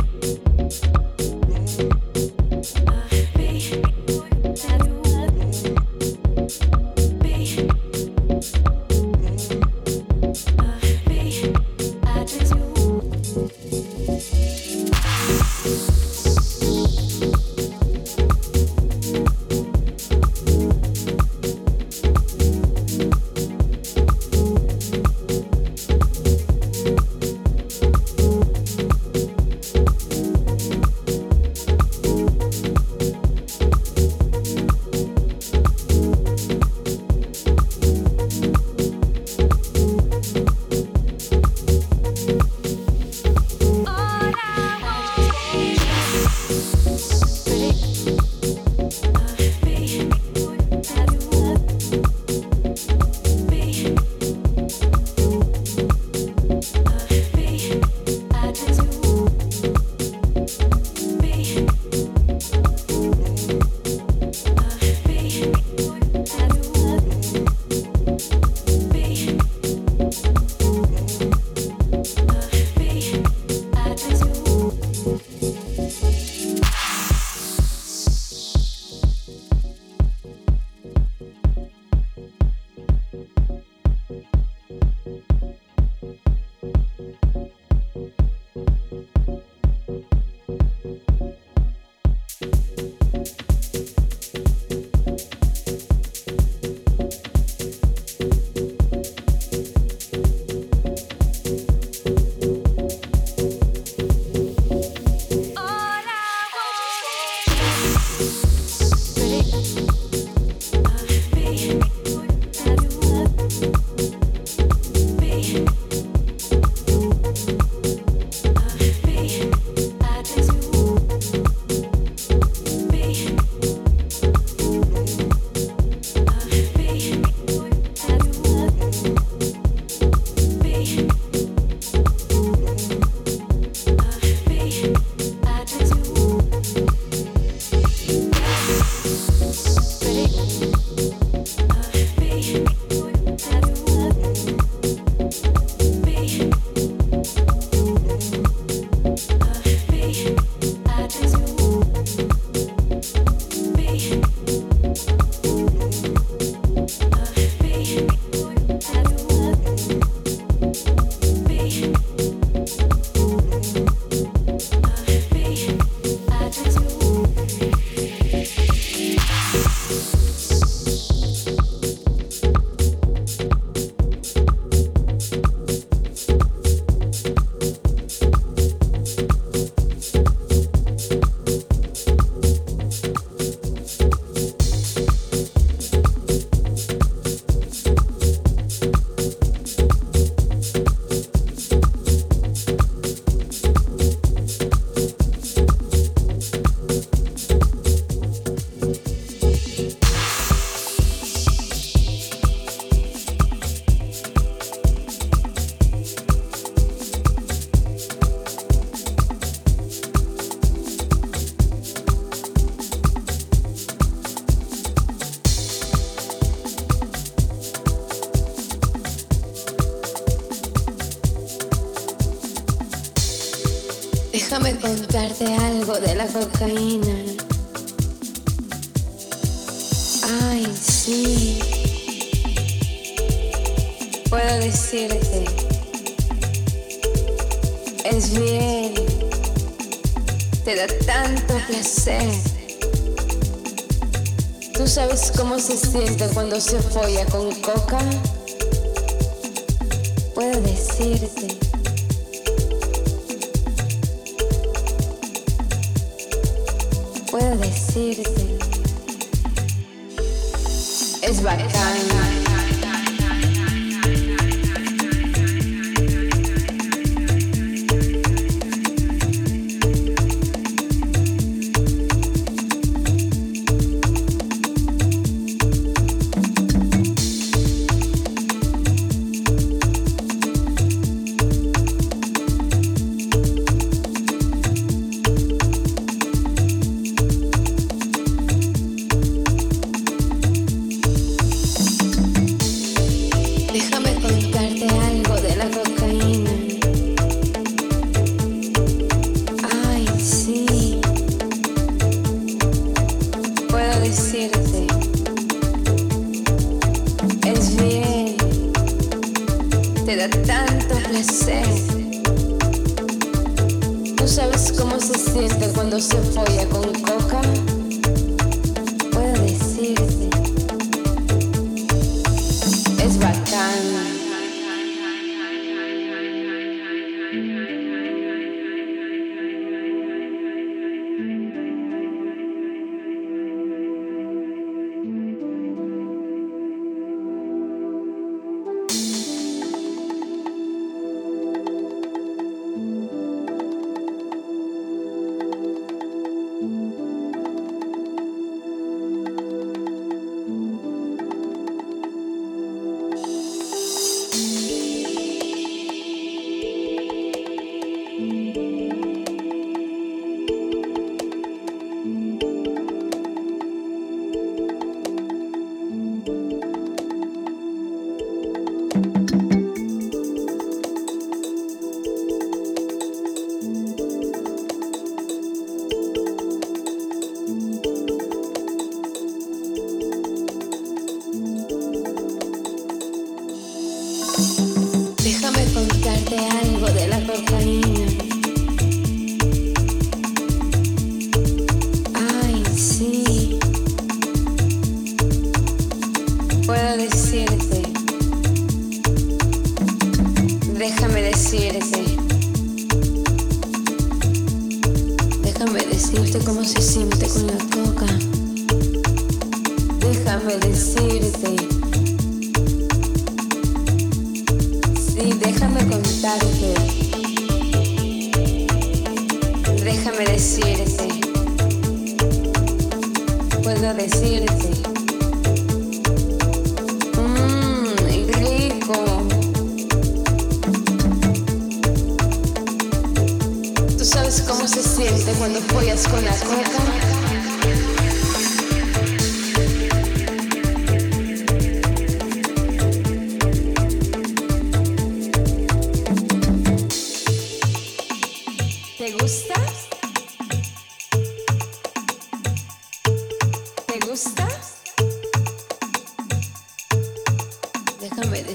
Thank you. Contarte algo de la cocaína. Ay, sí. Puedo decirte. Es bien. Te da tanto placer. ¿Tú sabes cómo se siente cuando se folla con coca? Puedo decirte. Decirte. Es bacán.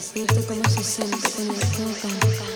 decirte cómo se siente cuando.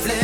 Uthando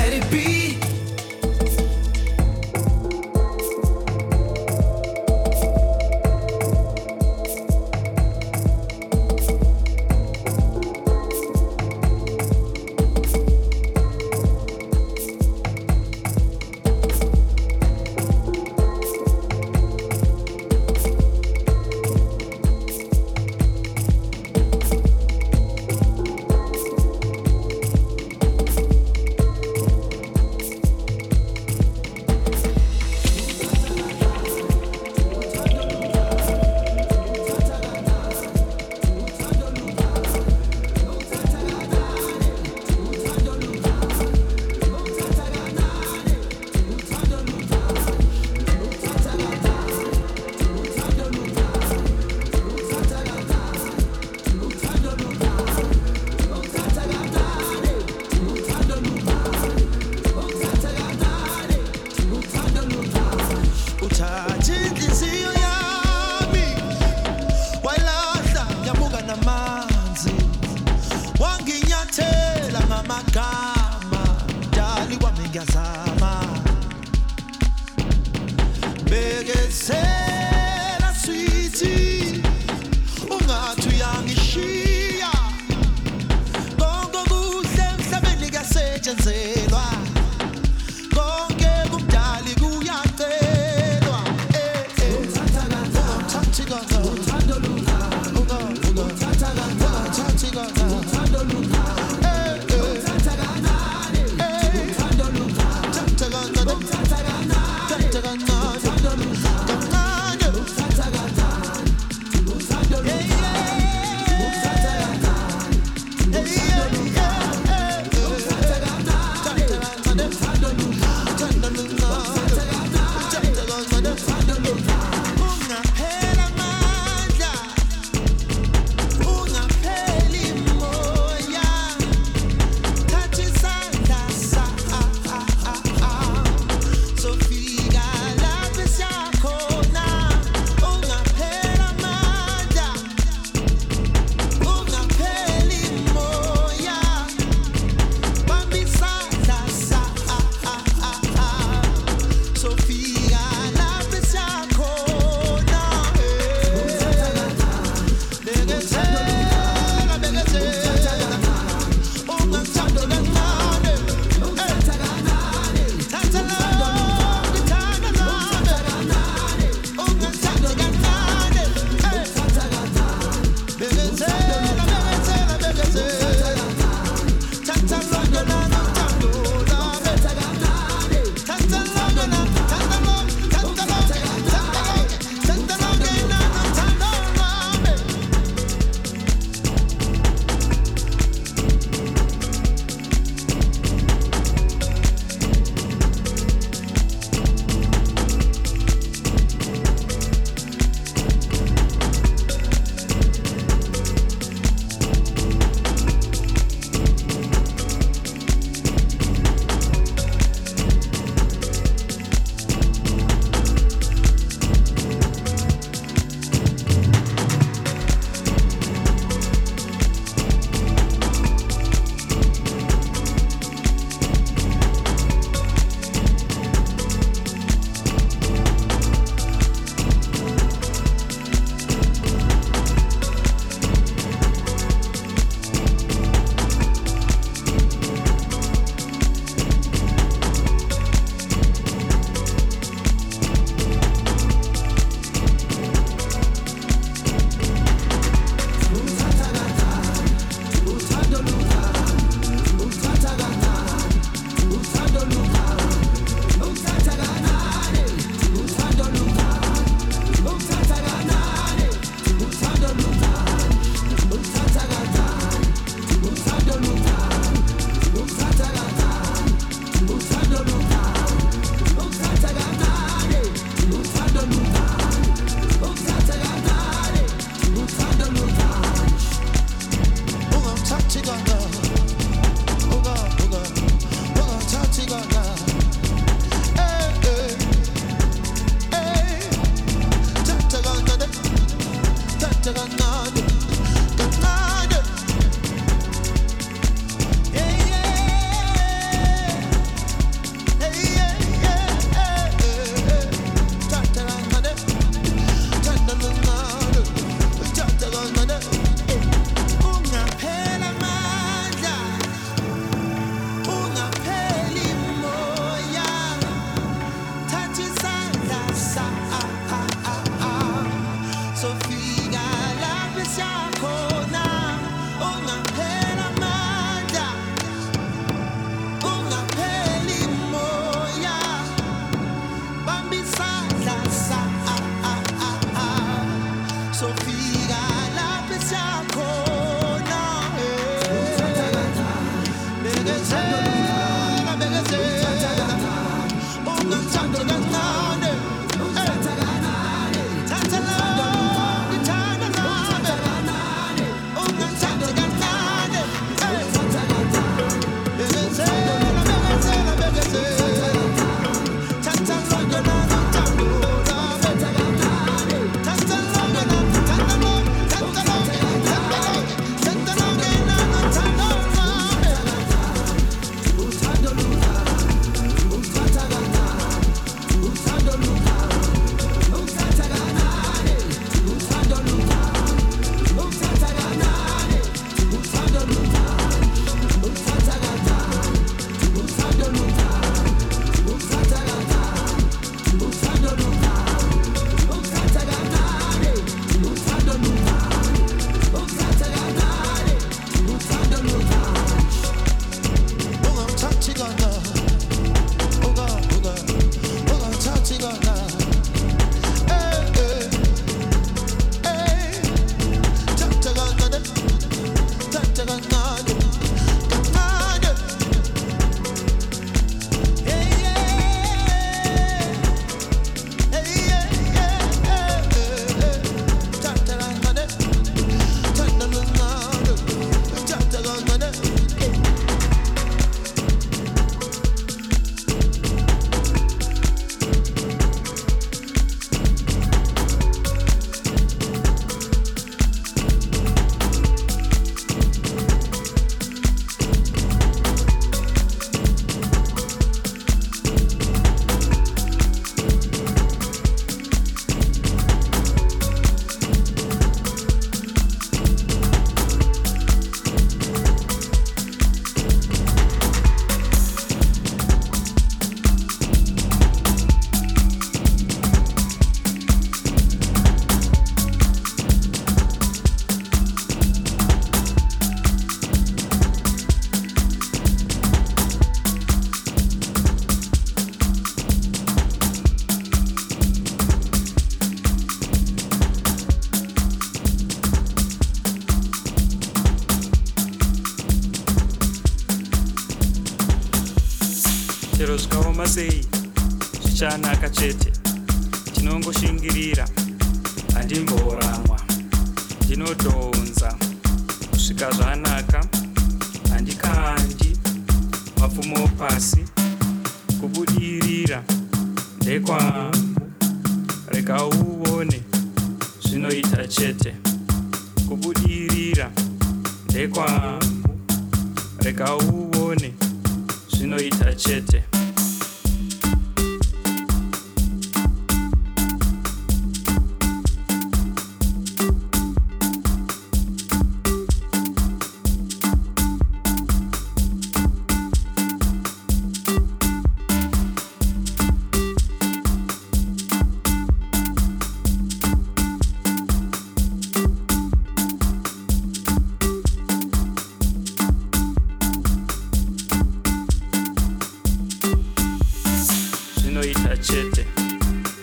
zvinoita chete.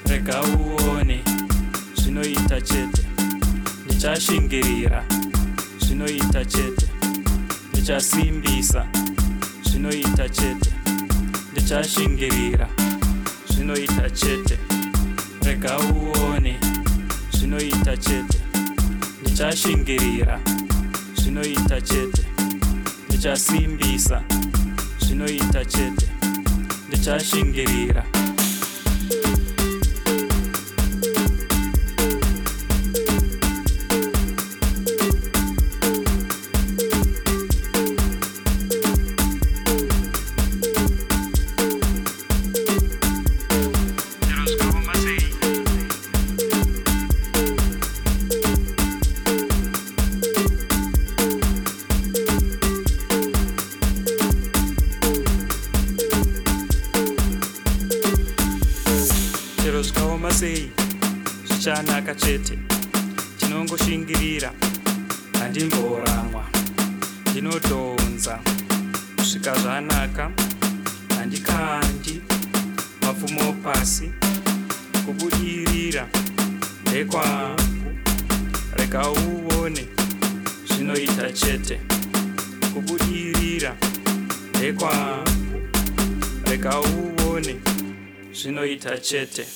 Rega uone zvinoita chete. Ndichashingirira zvinoita chete. Ndichasimbisa zvinoita chete. Ndichashingirira zvinoita chete. Rega uone zvinoita chete. Ndichashingirira zvinoita chete. Ndichasimbisa zvinoita chete. Ndichashingirira cachete.